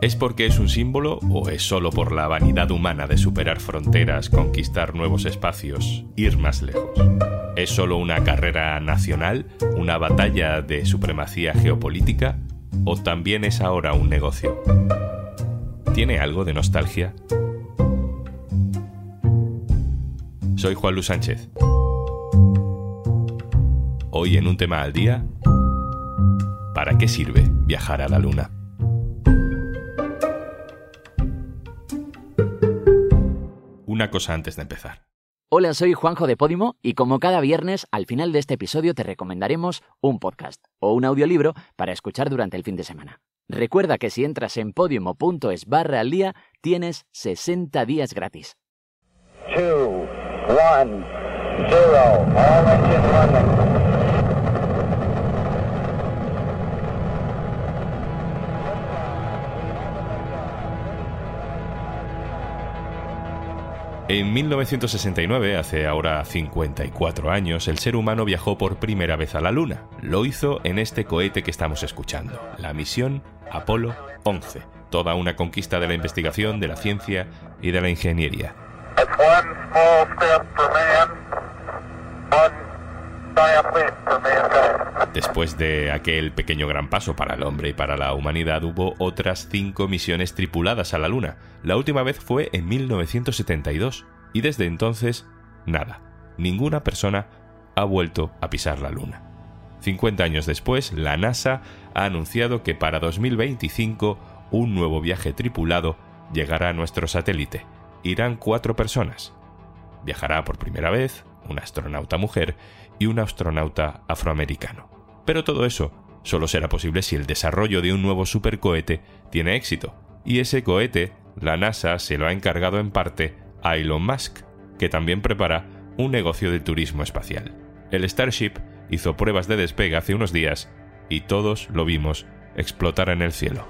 ¿Es porque es un símbolo o es solo por la vanidad humana de superar fronteras, conquistar nuevos espacios, ir más lejos? ¿Es solo una carrera nacional, una batalla de supremacía geopolítica o también es ahora un negocio? ¿Tiene algo de nostalgia? Soy Juan Luis Sánchez. Hoy en un tema al día, ¿para qué sirve viajar a la Luna? Una cosa antes de empezar. Hola, soy Juanjo de Podimo y como cada viernes, al final de este episodio te recomendaremos un podcast o un audiolibro para escuchar durante el fin de semana. Recuerda que si entras en podimo.es barra al día, tienes 60 días gratis. En 1969, hace ahora 54 años, el ser humano viajó por primera vez a la Luna. Lo hizo en este cohete que estamos escuchando, la misión Apolo 11, toda una conquista de la investigación, de la ciencia y de la ingeniería. Después de aquel pequeño gran paso para el hombre y para la humanidad, hubo otras cinco misiones tripuladas a la Luna. La última vez fue en 1972 y desde entonces, nada. Ninguna persona ha vuelto a pisar la Luna. 50 años después, la NASA ha anunciado que para 2025 un nuevo viaje tripulado llegará a nuestro satélite. Irán cuatro personas. Viajará por primera vez una astronauta mujer y un astronauta afroamericano. Pero todo eso solo será posible si el desarrollo de un nuevo supercohete tiene éxito. Y ese cohete, la NASA se lo ha encargado en parte a Elon Musk, que también prepara un negocio de turismo espacial. El Starship hizo pruebas de despegue hace unos días y todos lo vimos explotar en el cielo.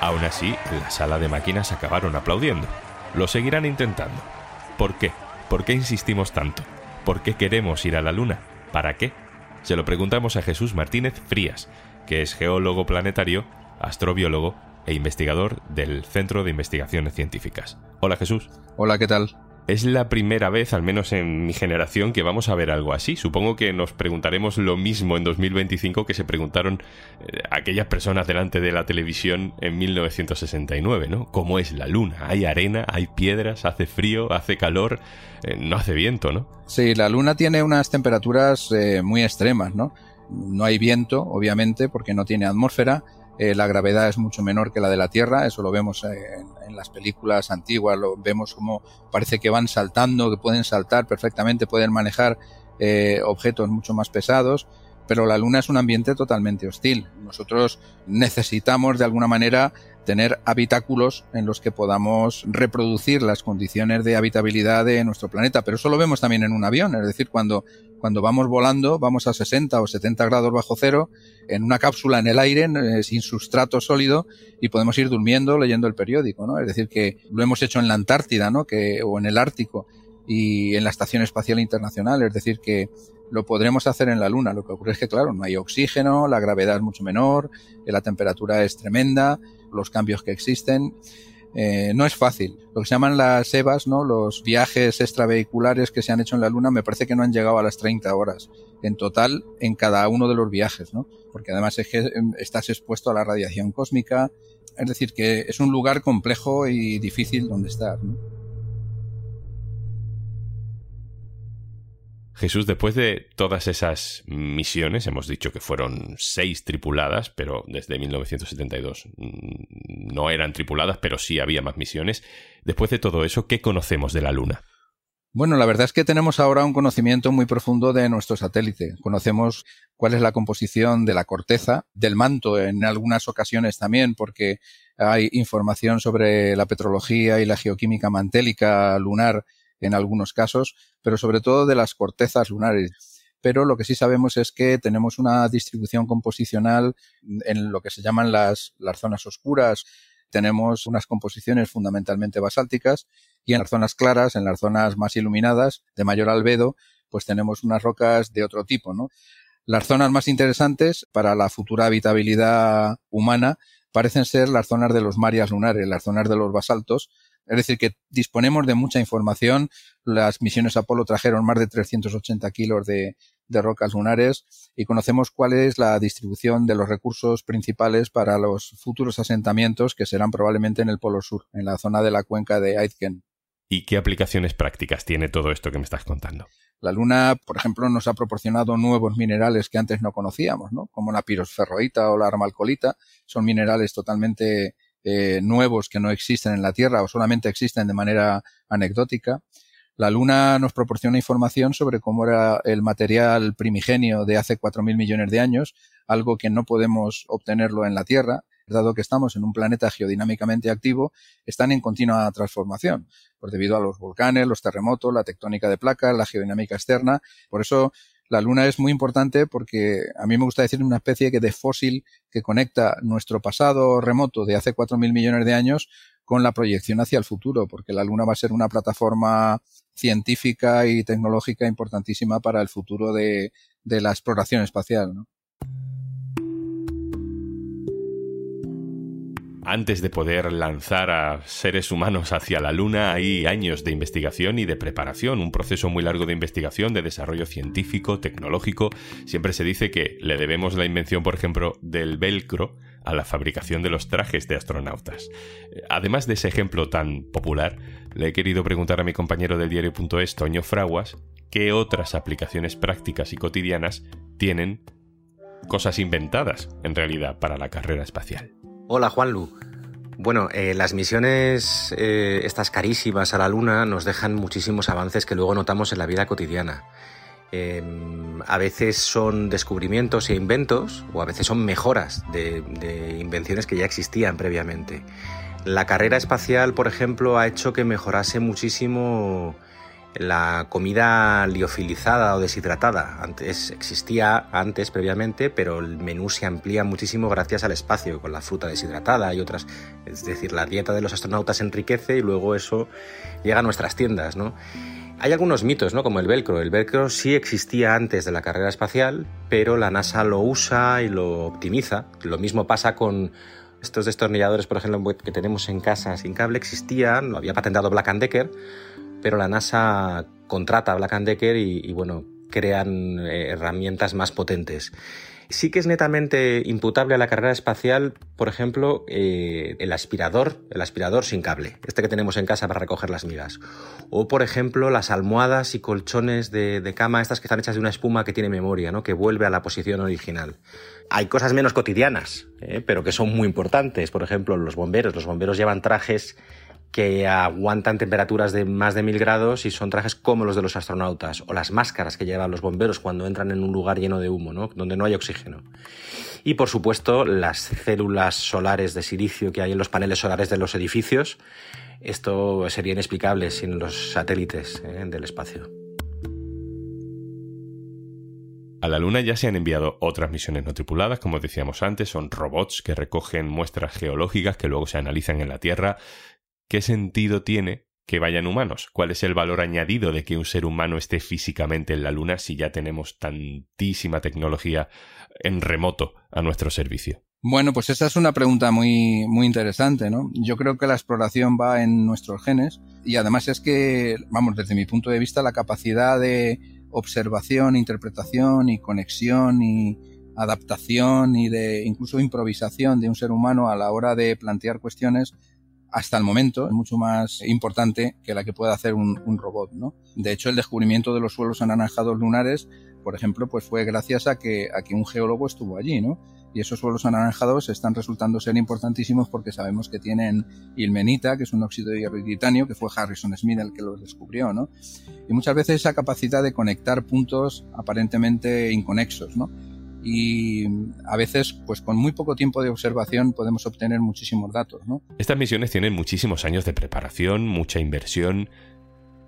Aún así, la sala de máquinas acabaron aplaudiendo. Lo seguirán intentando. ¿Por qué? ¿Por qué insistimos tanto? ¿Por qué queremos ir a la Luna? ¿Para qué? Se lo preguntamos a Jesús Martínez Frías, que es geólogo planetario, astrobiólogo e investigador del Centro de Investigaciones Científicas. Hola Jesús. Hola, ¿qué tal? Es la primera vez, al menos en mi generación, que vamos a ver algo así. Supongo que nos preguntaremos lo mismo en 2025 que se preguntaron eh, aquellas personas delante de la televisión en 1969, ¿no? ¿Cómo es la luna? ¿Hay arena? ¿Hay piedras? ¿Hace frío? ¿Hace calor? Eh, no hace viento, ¿no? Sí, la luna tiene unas temperaturas eh, muy extremas, ¿no? No hay viento, obviamente, porque no tiene atmósfera eh, la gravedad es mucho menor que la de la Tierra, eso lo vemos en, las películas antiguas, lo vemos como parece que van saltando, que pueden saltar perfectamente, pueden manejar eh, objetos mucho más pesados, pero la Luna es un ambiente totalmente hostil. Nosotros necesitamos de alguna manera tener habitáculos en los que podamos reproducir las condiciones de habitabilidad de nuestro planeta. Pero eso lo vemos también en un avión, es decir, cuando, cuando vamos volando, vamos a 60 o 70 grados bajo cero, en una cápsula en el aire, eh, sin sustrato sólido, y podemos ir durmiendo leyendo el periódico, ¿no? Es decir, que lo hemos hecho en la Antártida, ¿no? Que, o en el Ártico y en la Estación Espacial Internacional, es decir, que lo podremos hacer en la Luna. Lo que ocurre es que, claro, no hay oxígeno, la gravedad es mucho menor, la temperatura es tremenda, los cambios que existen. Eh, no es fácil. Lo que se llaman las EVAs, ¿no? Los viajes extravehiculares que se han hecho en la Luna, me parece que no han llegado a las 30 horas en total en cada uno de los viajes, ¿no? Porque además es que em, estás expuesto a la radiación cósmica. Es decir, que es un lugar complejo y difícil donde estar, ¿no? Jesús, después de todas esas misiones, hemos dicho que fueron seis tripuladas, pero desde 1972 mm, no eran tripuladas, pero sí había más misiones. Después de todo eso, ¿qué conocemos de la Luna? Bueno, la verdad es que tenemos ahora un conocimiento muy profundo de nuestro satélite. Conocemos cuál es la composición de la corteza, del manto en algunas ocasiones también, porque hay información sobre la petrología y la geoquímica mantélica lunar en algunos casos, pero sobre todo de las cortezas lunares. Pero lo que sí sabemos es que tenemos una distribución composicional en lo que se llaman las, las zonas oscuras. Tenemos unas composiciones fundamentalmente basálticas y en las zonas claras, en las zonas más iluminadas, de mayor albedo, pues tenemos unas rocas de otro tipo. Las zonas más interesantes para la futura habitabilidad humana parecen ser las zonas de los mareas lunares, las zonas de los basaltos. Es decir, que disponemos de mucha información. Las misiones Apolo trajeron más de 380 kilos de, de rocas lunares y conocemos cuál es la distribución de los recursos principales para los futuros asentamientos que serán probablemente en el Polo Sur, en la zona de la cuenca de Aitken. ¿Y qué aplicaciones prácticas tiene todo esto que me estás contando? La Luna, por ejemplo, nos ha proporcionado nuevos minerales que antes no conocíamos, ¿no? como la pirosferroita o la armalcolita. Son minerales totalmente eh, nuevos que no existen en la Tierra o solamente existen de manera anecdótica. La Luna nos proporciona información sobre cómo era el material primigenio de hace 4.000 millones de años, algo que no podemos obtenerlo en la Tierra, dado que estamos en un planeta geodinámicamente activo, están en continua transformación, por debido a los volcanes, los terremotos, la tectónica de placas, la geodinámica externa. Por eso la Luna es muy importante porque a mí me gusta decir una especie de fósil que conecta nuestro pasado remoto de hace 4.000 millones de años con la proyección hacia el futuro, porque la Luna va a ser una plataforma científica y tecnológica importantísima para el futuro de, de la exploración espacial. ¿no? Antes de poder lanzar a seres humanos hacia la Luna hay años de investigación y de preparación, un proceso muy largo de investigación, de desarrollo científico, tecnológico. Siempre se dice que le debemos la invención, por ejemplo, del velcro a la fabricación de los trajes de astronautas. Además de ese ejemplo tan popular, le he querido preguntar a mi compañero del diario.es, Toño Fraguas, qué otras aplicaciones prácticas y cotidianas tienen cosas inventadas, en realidad, para la carrera espacial. Hola Juanlu. Bueno, eh, las misiones, eh, estas carísimas a la Luna, nos dejan muchísimos avances que luego notamos en la vida cotidiana. Em, a veces son descubrimientos e inventos, o a veces son mejoras de, de invenciones que ya existían previamente. La carrera espacial, por ejemplo, ha hecho que mejorase muchísimo la comida liofilizada o deshidratada. Antes existía antes previamente, pero el menú se amplía muchísimo gracias al espacio, con la fruta deshidratada y otras. Es decir, la dieta de los astronautas enriquece y luego eso llega a nuestras tiendas, ¿no? Hay algunos mitos, ¿no? Como el velcro. El velcro sí existía antes de la carrera espacial, pero la NASA lo usa y lo optimiza. Lo mismo pasa con estos destornilladores, por ejemplo, que tenemos en casa sin cable. Existían, lo había patentado Black Decker pero la NASA contrata a Black Decker y, bueno, crean eh, herramientas más potentes. Sí que es netamente imputable a la carrera espacial, por ejemplo, eh, el aspirador, el aspirador sin cable, este que tenemos en casa para recoger las migas. O, por ejemplo, las almohadas y colchones de, cama, estas que están hechas de una espuma que tiene memoria, ¿no? que vuelve a la posición original. Hay cosas menos cotidianas, ¿eh? pero que son muy importantes. Por ejemplo, los bomberos. Los bomberos llevan trajes que aguantan temperaturas de más de mil grados y son trajes como los de los astronautas, o las máscaras que llevan los bomberos cuando entran en un lugar lleno de humo, ¿no? donde no hay oxígeno. Y por supuesto, las células solares de silicio que hay en los paneles solares de los edificios. Esto sería inexplicable sin los satélites ¿eh? del espacio. A la Luna ya se han enviado otras misiones no tripuladas, como decíamos antes, son robots que recogen muestras geológicas que luego se analizan en la Tierra, ¿qué sentido tiene que vayan humanos? ¿Cuál es el valor añadido de que un ser humano esté físicamente en la Luna si ya tenemos tantísima tecnología en remoto a nuestro servicio? Bueno, pues esa es una pregunta muy, muy interesante, ¿no? Yo creo que la exploración va en nuestros genes y además es que, vamos, desde mi punto de vista, la capacidad de observación, interpretación y conexión y adaptación y de incluso improvisación de un ser humano a la hora de plantear cuestiones hasta el momento es mucho más importante que la que pueda hacer un, robot, ¿no? De hecho, el descubrimiento de los suelos anaranjados lunares, por ejemplo, pues fue gracias a que, a que un geólogo estuvo allí, ¿no? Y esos suelos anaranjados están resultando ser importantísimos porque sabemos que tienen ilmenita, que es un óxido de hierro y titanio, que fue Harrison Smith el que los descubrió, ¿no? Y muchas veces esa capacidad de conectar puntos aparentemente inconexos, ¿no? Y a veces pues con muy poco tiempo de observación podemos obtener muchísimos datos. ¿no? Estas misiones tienen muchísimos años de preparación, mucha inversión.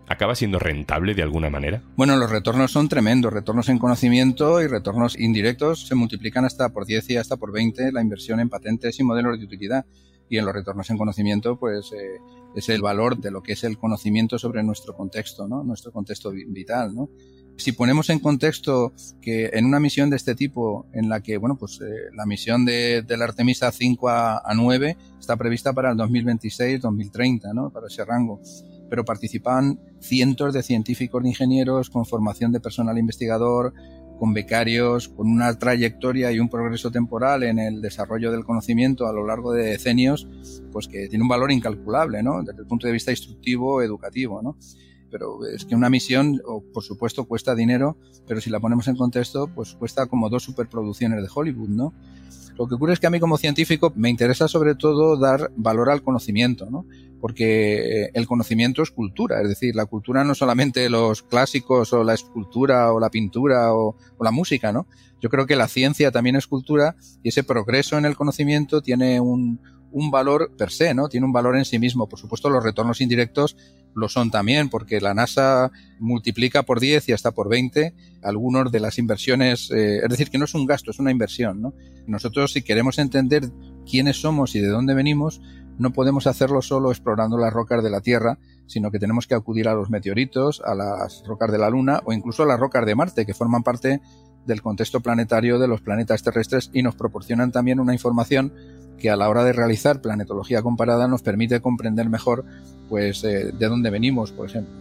¿Acaba siendo rentable de alguna manera? Bueno, los retornos son tremendos, retornos en conocimiento y retornos indirectos se multiplican hasta por 10 y hasta por 20 la inversión en patentes y modelos de utilidad. Y en los retornos en conocimiento, pues eh, es el valor de lo que es el conocimiento sobre nuestro contexto, ¿no? Nuestro contexto vital, ¿no? Si ponemos en contexto que en una misión de este tipo, en la que, bueno, pues eh, la misión de, la Artemisa 5 a, a 9 está prevista para el 2026-2030, ¿no? Para ese rango pero participan cientos de científicos, de ingenieros con formación de personal investigador, con becarios, con una trayectoria y un progreso temporal en el desarrollo del conocimiento a lo largo de decenios, pues que tiene un valor incalculable, ¿no? Desde el punto de vista instructivo, educativo, ¿no? Pero es que una misión, por supuesto, cuesta dinero, pero si la ponemos en contexto, pues cuesta como dos superproducciones de Hollywood, ¿no? Lo que ocurre es que a mí como científico me interesa sobre todo dar valor al conocimiento, ¿no? Porque el conocimiento es cultura, es decir, la cultura no solamente los clásicos o la escultura o la pintura o, o la música, ¿no? Yo creo que la ciencia también es cultura y ese progreso en el conocimiento tiene un, un valor per se, ¿no? Tiene un valor en sí mismo. Por supuesto, los retornos indirectos lo son también, porque la NASA multiplica por 10 y hasta por 20 algunos de las inversiones, eh, es decir, que no es un gasto, es una inversión, ¿no? Nosotros, si queremos entender quiénes somos y de dónde venimos, no podemos hacerlo solo explorando las rocas de la Tierra, sino que tenemos que acudir a los meteoritos, a las rocas de la Luna o incluso a las rocas de Marte, que forman parte del contexto planetario de los planetas terrestres y nos proporcionan también una información que a la hora de realizar planetología comparada nos permite comprender mejor pues eh, de dónde venimos, por ejemplo.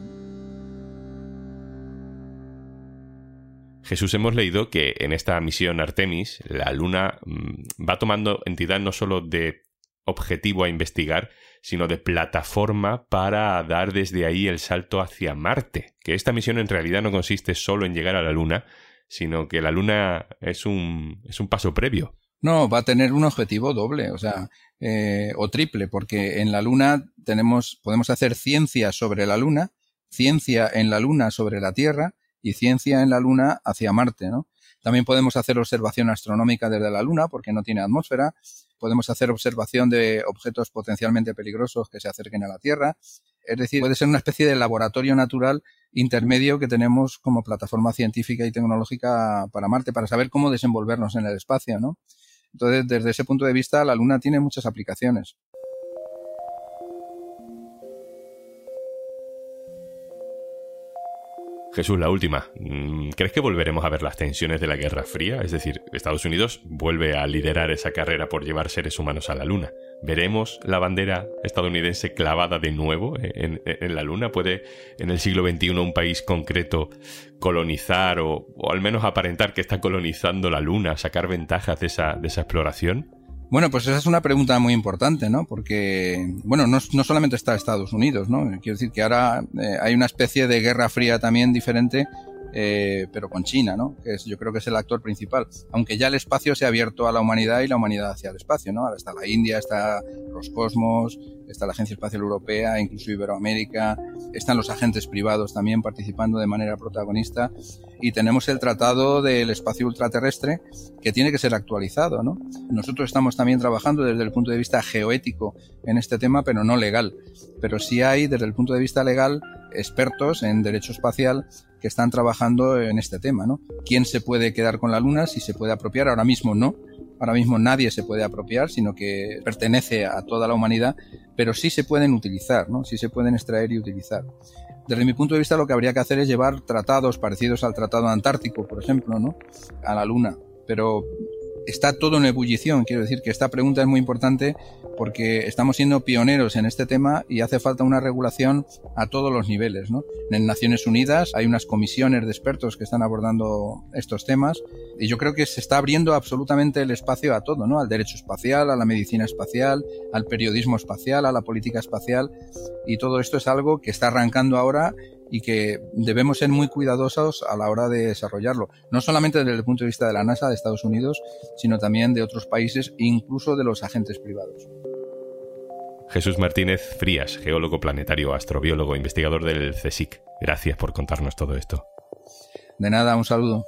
Jesús, hemos leído que en esta misión Artemis la Luna mm, va tomando entidad no solo de objetivo a investigar, sino de plataforma para dar desde ahí el salto hacia Marte. Que esta misión en realidad no consiste solo en llegar a la Luna, sino que la Luna es un, es un paso previo. No, va a tener un objetivo doble, o sea, eh, o triple, porque en la Luna tenemos, podemos hacer ciencia sobre la Luna, ciencia en la Luna sobre la Tierra y ciencia en la Luna hacia Marte, ¿no? También podemos hacer observación astronómica desde la Luna porque no tiene atmósfera. Podemos hacer observación de objetos potencialmente peligrosos que se acerquen a la Tierra. Es decir, puede ser una especie de laboratorio natural intermedio que tenemos como plataforma científica y tecnológica para Marte, para saber cómo desenvolvernos en el espacio, ¿no? Entonces, desde ese punto de vista, la Luna tiene muchas aplicaciones. Jesús, la última. Mm, ¿Crees que volveremos a ver las tensiones de la Guerra Fría? Es decir, Estados Unidos vuelve a liderar esa carrera por llevar seres humanos a la Luna. ¿Veremos la bandera estadounidense clavada de nuevo en, la Luna? ¿Puede en el siglo XXI un país concreto colonizar o, al menos aparentar que está colonizando la Luna, sacar ventajas de esa, de esa exploración? Bueno, pues esa es una pregunta muy importante, ¿no? Porque, bueno, no, solamente está Estados Unidos, ¿no? Quiero decir que ahora eh, hay una especie de guerra fría también diferente eh, pero con China, ¿no? Que es, yo creo que es el actor principal. Aunque ya el espacio se ha abierto a la humanidad y la humanidad hacia el espacio, ¿no? Ahora está la India, está Roscosmos, está la Agencia Espacial Europea, incluso Iberoamérica, están los agentes privados también participando de manera protagonista y tenemos el Tratado del Espacio Ultraterrestre que tiene que ser actualizado, ¿no? Nosotros estamos también trabajando desde el punto de vista geoético en este tema, pero no legal. Pero sí hay, desde el punto de vista legal, expertos en derecho espacial que están trabajando en este tema, ¿no? ¿Quién se puede quedar con la Luna? Si se puede apropiar, ahora mismo no. Ahora mismo nadie se puede apropiar, sino que pertenece a toda la humanidad, pero sí se pueden utilizar, ¿no? Sí se pueden extraer y utilizar. Desde mi punto de vista, lo que habría que hacer es llevar tratados parecidos al Tratado Antártico, por ejemplo, ¿no? A la Luna. Pero está todo en ebullición. Quiero decir que esta pregunta es muy importante porque estamos siendo pioneros en este tema y hace falta una regulación a todos los niveles. ¿no? En Naciones Unidas hay unas comisiones de expertos que están abordando estos temas y yo creo que se está abriendo absolutamente el espacio a todo, ¿no? al derecho espacial, a la medicina espacial, al periodismo espacial, a la política espacial y todo esto es algo que está arrancando ahora y que debemos ser muy cuidadosos a la hora de desarrollarlo, no solamente desde el punto de vista de la NASA de Estados Unidos, sino también de otros países, incluso de los agentes privados. Jesús Martínez Frías, geólogo planetario, astrobiólogo, investigador del CSIC. Gracias por contarnos todo esto. De nada, un saludo.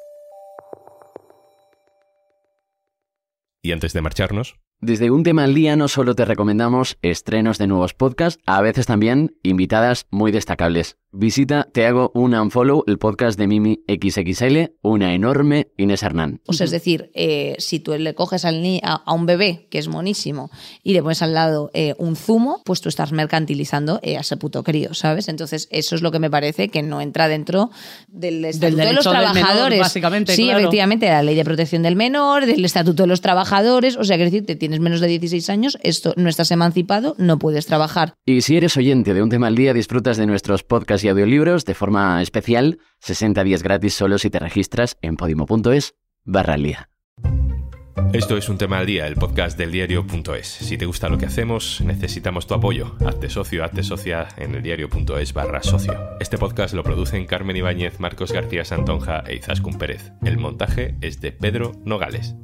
Y antes de marcharnos, desde un tema al día no solo te recomendamos estrenos de nuevos podcasts, a veces también invitadas muy destacables. visita Te hago un unfollow, el podcast de Mimi XXL, una enorme Inés Hernán. O sea, es decir, eh, si tú le coges al ni a, a un bebé, que es monísimo, y le pones al lado eh, un zumo, pues tú estás mercantilizando eh, a ese puto crío, ¿sabes? Entonces, eso es lo que me parece que no entra dentro del estatuto de los derecho del menor, trabajadores. básicamente, sí, claro. efectivamente, la ley de protección del menor, del estatuto de los trabajadores. O sea, que decir, te tienes menos de 16 años, esto no estás emancipado, no puedes trabajar. Y si eres oyente de un tema al día, disfrutas de nuestros podcasts y audiolibros de forma especial, 60 días gratis solo si te registras en podimo.es barra al día. Esto es un tema al día, el podcast del diario.es. Si te gusta lo que hacemos, necesitamos tu apoyo. Hazte socio, hazte socia en el diario.es barra socio. Este podcast lo producen Carmen Ibáñez, Marcos García Santonja e Izaskun Pérez. El montaje es de Pedro Nogales.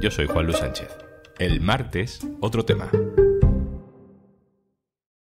Yo soy Juan Luis Sánchez. El martes, otro tema.